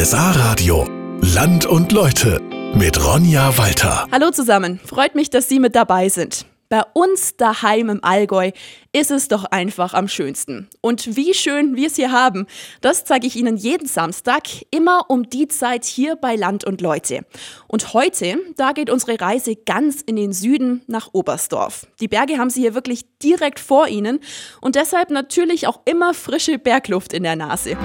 RSA Radio. Land und Leute mit Ronja Walter. Hallo zusammen, freut mich, dass Sie mit dabei sind. Bei uns daheim im Allgäu ist es doch einfach am schönsten. Und wie schön wir es hier haben, das zeige ich Ihnen jeden Samstag, immer um die Zeit hier bei Land und Leute. Und heute, da geht unsere Reise ganz in den Süden nach Oberstdorf. Die Berge haben Sie hier wirklich direkt vor Ihnen und deshalb natürlich auch immer frische Bergluft in der Nase.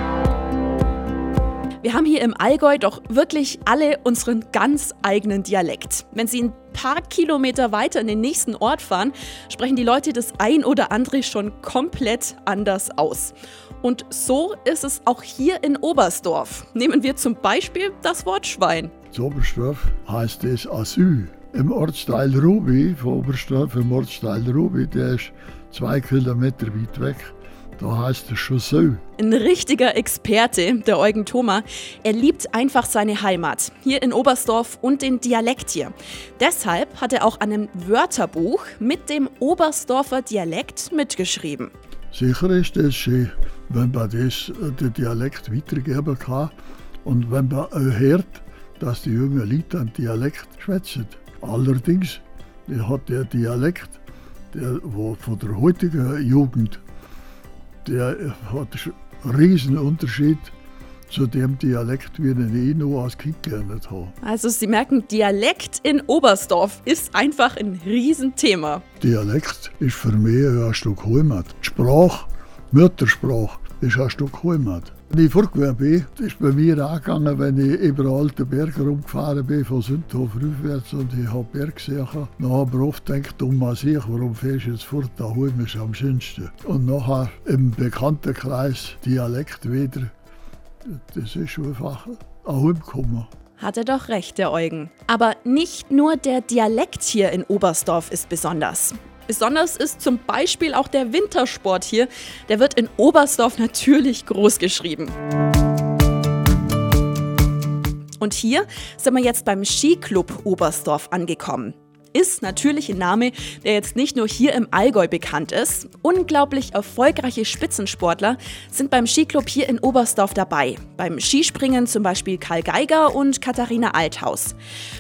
Wir haben hier im Allgäu doch wirklich alle unseren ganz eigenen Dialekt. Wenn Sie ein paar Kilometer weiter in den nächsten Ort fahren, sprechen die Leute das ein oder andere schon komplett anders aus. Und so ist es auch hier in Oberstdorf. Nehmen wir zum Beispiel das Wort Schwein. In Oberstdorf heißt es Asyl. Im Ortsteil Ruby von Oberstdorf, im Ortsteil Ruby, der ist zwei Kilometer weit weg, da heißt es schon so. Ein richtiger Experte, der Eugen Thoma. Er liebt einfach seine Heimat, hier in Oberstdorf und den Dialekt hier. Deshalb hat er auch an einem Wörterbuch mit dem Oberstdorfer Dialekt mitgeschrieben. Sicher ist es schön, wenn man das, äh, den Dialekt weitergeben kann und wenn man auch hört, dass die jungen Leute einen Dialekt schwätzen. Allerdings hat der Dialekt, der, wo von der heutigen Jugend der hat einen riesen Unterschied zu dem Dialekt, wie ich ihn noch als Kind gelernt habe. Also Sie merken, Dialekt in Oberstdorf ist einfach ein Riesenthema. Dialekt ist für mich ein Stück Heimat. Die Sprache, Muttersprache, ist ein Stück Heimat. Wenn ich vorgegangen bin, ist bei mir angegangen, wenn ich über alten Berg rumgefahren bin, von Sündhof rückwärts und ich habe Berg gesehen. Dann habe ich oft gedacht, um sich, warum fährst du jetzt fort, da holen wir am schönsten. Und nachher im Bekanntenkreis Dialekt wieder, das ist einfach ein Heimkommen. Hat er doch recht, der Eugen. Aber nicht nur der Dialekt hier in Oberstdorf ist besonders. Besonders ist zum Beispiel auch der Wintersport hier. Der wird in Oberstdorf natürlich groß geschrieben. Und hier sind wir jetzt beim Skiclub Oberstdorf angekommen ist natürlich ein Name, der jetzt nicht nur hier im Allgäu bekannt ist. Unglaublich erfolgreiche Spitzensportler sind beim Skiclub hier in Oberstdorf dabei. Beim Skispringen zum Beispiel Karl Geiger und Katharina Althaus.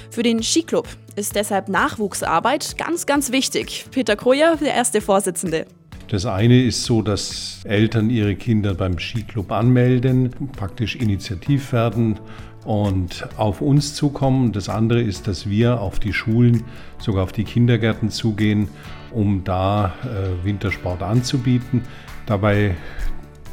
Für den Skiclub ist deshalb Nachwuchsarbeit ganz, ganz wichtig. Peter Krojer, der erste Vorsitzende. Das eine ist so, dass Eltern ihre Kinder beim Skiclub anmelden, praktisch initiativ werden und auf uns zukommen. Das andere ist, dass wir auf die Schulen, sogar auf die Kindergärten zugehen, um da äh, Wintersport anzubieten. Dabei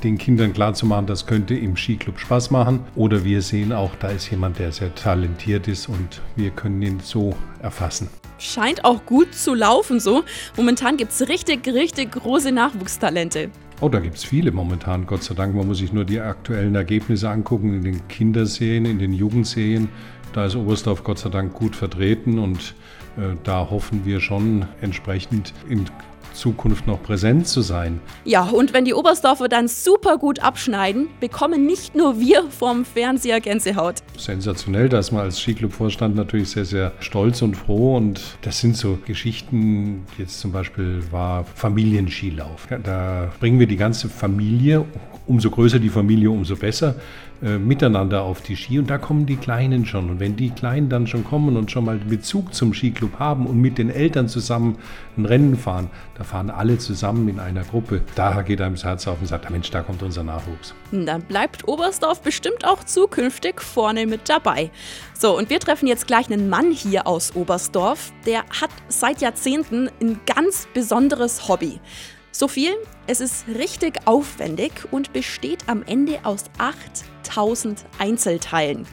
den Kindern klarzumachen, das könnte im Skiclub Spaß machen. Oder wir sehen auch, da ist jemand, der sehr talentiert ist und wir können ihn so erfassen. Scheint auch gut zu laufen so. Momentan gibt es richtig, richtig große Nachwuchstalente. Oh, da gibt es viele momentan, Gott sei Dank. Man muss sich nur die aktuellen Ergebnisse angucken in den Kinderserien, in den Jugendserien. Da ist Oberstdorf Gott sei Dank gut vertreten und äh, da hoffen wir schon entsprechend in Zukunft noch präsent zu sein. Ja, und wenn die Oberstdorfer dann super gut abschneiden, bekommen nicht nur wir vom Fernseher Gänsehaut. Sensationell, da ist man als Skiclub-Vorstand natürlich sehr, sehr stolz und froh. Und das sind so Geschichten, jetzt zum Beispiel war Familienskilauf. Da bringen wir die ganze Familie, umso größer die Familie, umso besser äh, miteinander auf die Ski und da kommen die Kleinen schon. Und wenn die Kleinen dann schon kommen und schon mal Bezug zum Skiclub haben und mit den Eltern zusammen ein Rennen fahren, da fahren alle zusammen in einer Gruppe. Da geht einem das Herz auf und sagt, Mensch, da kommt unser Nachwuchs. Dann bleibt Oberstdorf bestimmt auch zukünftig vorne mit dabei. So, und wir treffen jetzt gleich einen Mann hier aus Oberstdorf, der hat seit Jahrzehnten ein ganz besonderes Hobby. So viel, es ist richtig aufwendig und besteht am Ende aus 8000 Einzelteilen.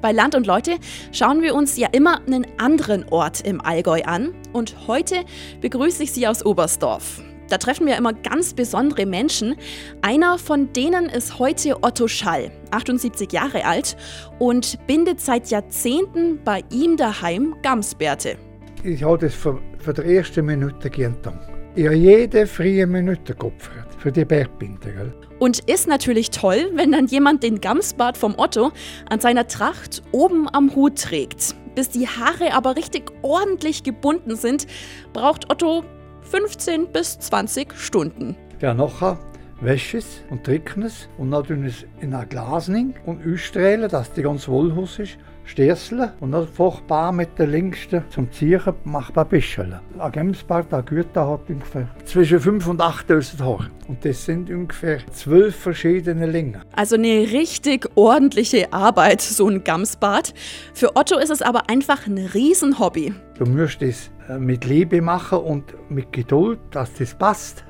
Bei Land und Leute schauen wir uns ja immer einen anderen Ort im Allgäu an und heute begrüße ich Sie aus Oberstdorf. Da treffen wir immer ganz besondere Menschen. Einer von denen ist heute Otto Schall, 78 Jahre alt und bindet seit Jahrzehnten bei ihm daheim Gamsbärte. Ich habe das für, für die erste Minute getan. Ich habe jede freie Minute geopfert für die Bergbinde. Gell? Und ist natürlich toll, wenn dann jemand den Gamsbart vom Otto an seiner Tracht oben am Hut trägt. Bis die Haare aber richtig ordentlich gebunden sind, braucht Otto 15 bis 20 Stunden. Ja, nachher waschen es und trocknen es und dann tun es in ein Glas und ausstrahlen, dass die ganz wohlhaus ist. Stierseln und dann furchtbar mit der linksten zum Ziehen macht man Bischeln. Ein Gemsbart, ein Güter hat ungefähr zwischen 5 und 8000 Haare. Und das sind ungefähr zwölf verschiedene Längen. Also eine richtig ordentliche Arbeit, so ein Gamsbad. Für Otto ist es aber einfach ein Riesenhobby. Du musst es äh, mit Liebe machen und mit Geduld, dass das passt.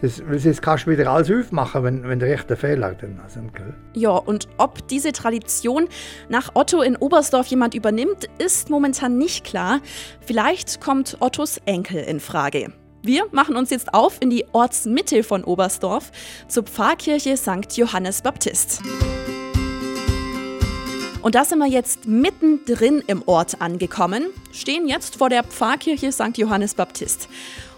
Das, das kannst du wieder alles aufmachen, wenn, wenn der rechte Fehler dann sind. Ja, und ob diese Tradition nach Otto in Oberstdorf jemand übernimmt, ist momentan nicht klar. Vielleicht kommt Ottos Enkel in Frage. Wir machen uns jetzt auf in die Ortsmitte von Oberstdorf zur Pfarrkirche St. Johannes Baptist. Und da sind wir jetzt mittendrin im Ort angekommen, stehen jetzt vor der Pfarrkirche St. Johannes Baptist.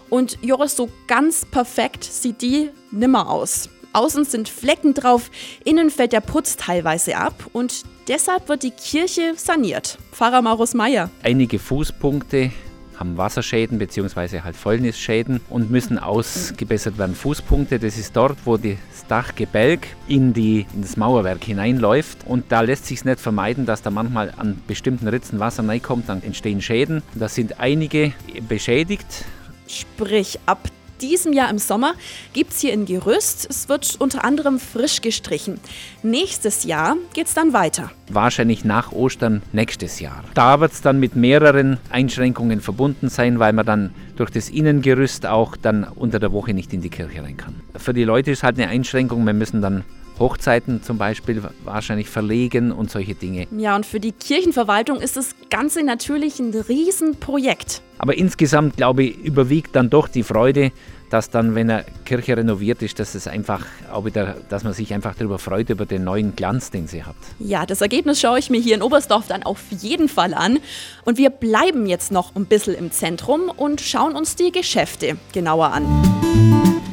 Und Joris, so ganz perfekt sieht die nimmer aus. Außen sind Flecken drauf, innen fällt der Putz teilweise ab und deshalb wird die Kirche saniert. Pfarrer Maurus Meyer. Einige Fußpunkte haben Wasserschäden bzw. halt Fäulnisschäden und müssen ausgebessert werden. Fußpunkte, das ist dort, wo das Dachgebälk in, die, in das Mauerwerk hineinläuft und da lässt sich nicht vermeiden, dass da manchmal an bestimmten Ritzen Wasser reinkommt, dann entstehen Schäden. Da sind einige beschädigt, Sprich, ab diesem Jahr im Sommer gibt es hier ein Gerüst. Es wird unter anderem frisch gestrichen. Nächstes Jahr geht es dann weiter. Wahrscheinlich nach Ostern nächstes Jahr. Da wird es dann mit mehreren Einschränkungen verbunden sein, weil man dann durch das Innengerüst auch dann unter der Woche nicht in die Kirche rein kann. Für die Leute ist halt eine Einschränkung, wir müssen dann Hochzeiten zum Beispiel wahrscheinlich verlegen und solche Dinge. Ja, und für die Kirchenverwaltung ist das Ganze natürlich ein Riesenprojekt. Aber insgesamt, glaube ich, überwiegt dann doch die Freude, dass dann, wenn eine Kirche renoviert ist, dass es einfach auch wieder, dass man sich einfach darüber freut, über den neuen Glanz, den sie hat. Ja, das Ergebnis schaue ich mir hier in Oberstdorf dann auf jeden Fall an. Und wir bleiben jetzt noch ein bisschen im Zentrum und schauen uns die Geschäfte genauer an.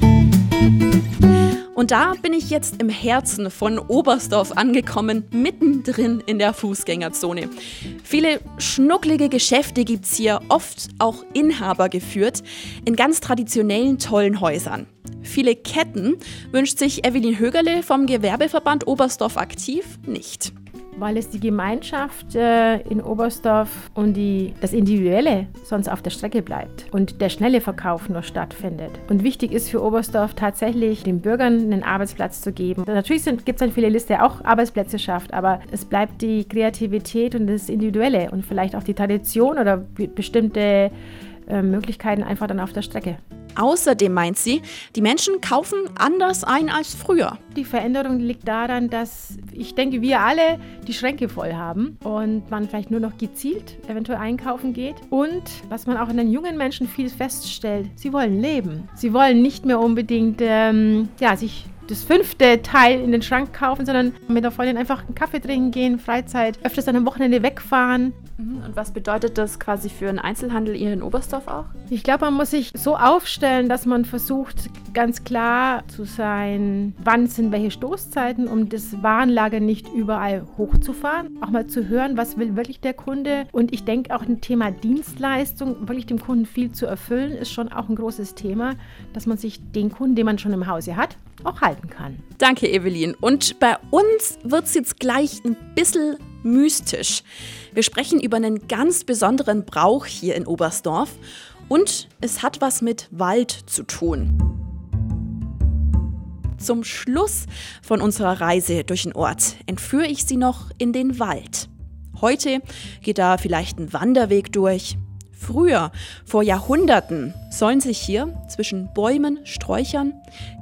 Und da bin ich jetzt im Herzen von Oberstdorf angekommen, mittendrin in der Fußgängerzone. Viele schnucklige Geschäfte gibt es hier, oft auch Inhaber geführt, in ganz traditionellen tollen Häusern. Viele Ketten wünscht sich Evelyn Högerle vom Gewerbeverband Oberstdorf aktiv nicht weil es die Gemeinschaft äh, in Oberstdorf und die, das Individuelle sonst auf der Strecke bleibt und der schnelle Verkauf nur stattfindet. Und wichtig ist für Oberstdorf tatsächlich, den Bürgern einen Arbeitsplatz zu geben. Natürlich gibt es dann viele Liste, der auch Arbeitsplätze schafft, aber es bleibt die Kreativität und das Individuelle und vielleicht auch die Tradition oder bestimmte äh, Möglichkeiten einfach dann auf der Strecke. Außerdem meint sie, die Menschen kaufen anders ein als früher. Die Veränderung liegt daran, dass ich denke, wir alle die Schränke voll haben und man vielleicht nur noch gezielt eventuell einkaufen geht. Und was man auch in den jungen Menschen viel feststellt, sie wollen leben. Sie wollen nicht mehr unbedingt ähm, ja, sich das fünfte Teil in den Schrank kaufen, sondern mit der Freundin einfach einen Kaffee trinken gehen, Freizeit, öfters an am Wochenende wegfahren. Mhm. Und was bedeutet das quasi für einen Einzelhandel hier in Oberstdorf auch? Ich glaube, man muss sich so aufstellen, dass man versucht, ganz klar zu sein, wann sind welche Stoßzeiten, um das Warenlager nicht überall hochzufahren. Auch mal zu hören, was will wirklich der Kunde. Und ich denke auch ein Thema Dienstleistung, wirklich dem Kunden viel zu erfüllen, ist schon auch ein großes Thema, dass man sich den Kunden, den man schon im Hause hat, auch halten kann. Danke, Evelyn. Und bei uns wird es jetzt gleich ein bisschen mystisch. Wir sprechen über einen ganz besonderen Brauch hier in Oberstdorf und es hat was mit Wald zu tun. Zum Schluss von unserer Reise durch den Ort entführe ich Sie noch in den Wald. Heute geht da vielleicht ein Wanderweg durch, Früher, vor Jahrhunderten, sollen sich hier zwischen Bäumen, Sträuchern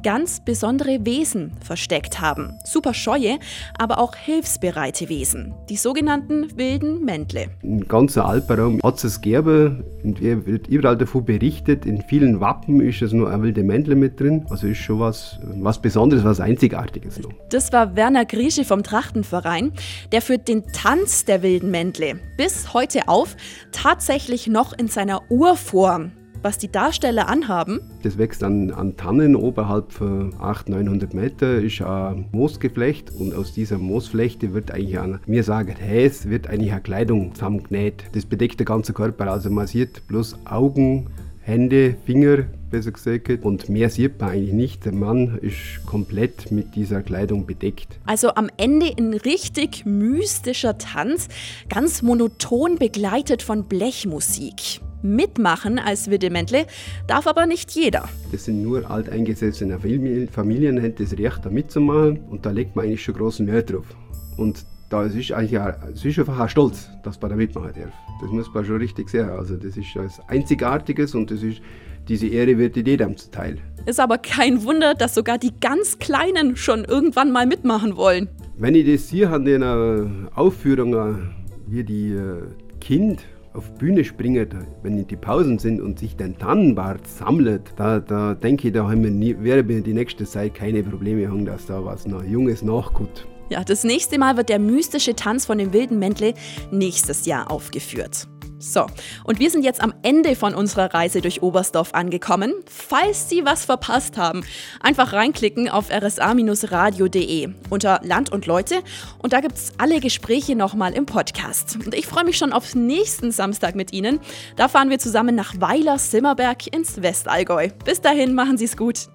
ganz besondere Wesen versteckt haben. Super scheue, aber auch hilfsbereite Wesen, die sogenannten wilden Mändle. Im ganzen Alpenraum hat es Gerbe und wird überall davon berichtet. In vielen Wappen ist es nur ein wilde Mändle mit drin. Also ist schon was, was Besonderes, was Einzigartiges noch. Das war Werner Griesche vom Trachtenverein. Der führt den Tanz der wilden Mändle bis heute auf, tatsächlich noch in seiner Urform was die Darsteller anhaben. Das wächst an, an Tannen oberhalb von 800, 900 Meter, ist ein Moosgeflecht und aus dieser Moosflechte wird eigentlich, ein, wir sagen Häs, wird eigentlich eine Kleidung zusammengenäht. Das bedeckt der ganze Körper, also man sieht bloß Augen, Hände, Finger, besser gesagt. Und mehr sieht man eigentlich nicht. Der Mann ist komplett mit dieser Kleidung bedeckt. Also am Ende ein richtig mystischer Tanz, ganz monoton begleitet von Blechmusik. Mitmachen als Widdemändle darf aber nicht jeder. Das sind nur alteingesessene Familien, Familien haben das Recht, da mitzumachen. Und da legt man eigentlich schon großen Wert drauf. Und da ist eigentlich es ist einfach auch stolz, dass man da mitmachen darf. Das muss man schon richtig sehen. Also das ist etwas Einzigartiges und das ist, diese Ehre wird jedem zuteil. Ist aber kein Wunder, dass sogar die ganz Kleinen schon irgendwann mal mitmachen wollen. Wenn ich das sehe an den Aufführungen, wie die äh, Kind auf Bühne springen, wenn die Pausen sind und sich den Tannenbart sammelt, da, da denke ich, da haben wir nie, werden wir die nächste Zeit keine Probleme haben, dass da was noch Junges nachkommt. Ja, das nächste Mal wird der mystische Tanz von dem wilden Mäntle nächstes Jahr aufgeführt. So, und wir sind jetzt am Ende von unserer Reise durch Oberstdorf angekommen. Falls Sie was verpasst haben, einfach reinklicken auf rsa-radio.de unter Land und Leute und da gibt es alle Gespräche nochmal im Podcast. Und ich freue mich schon auf nächsten Samstag mit Ihnen. Da fahren wir zusammen nach Weiler-Simmerberg ins Westallgäu. Bis dahin, machen Sie es gut.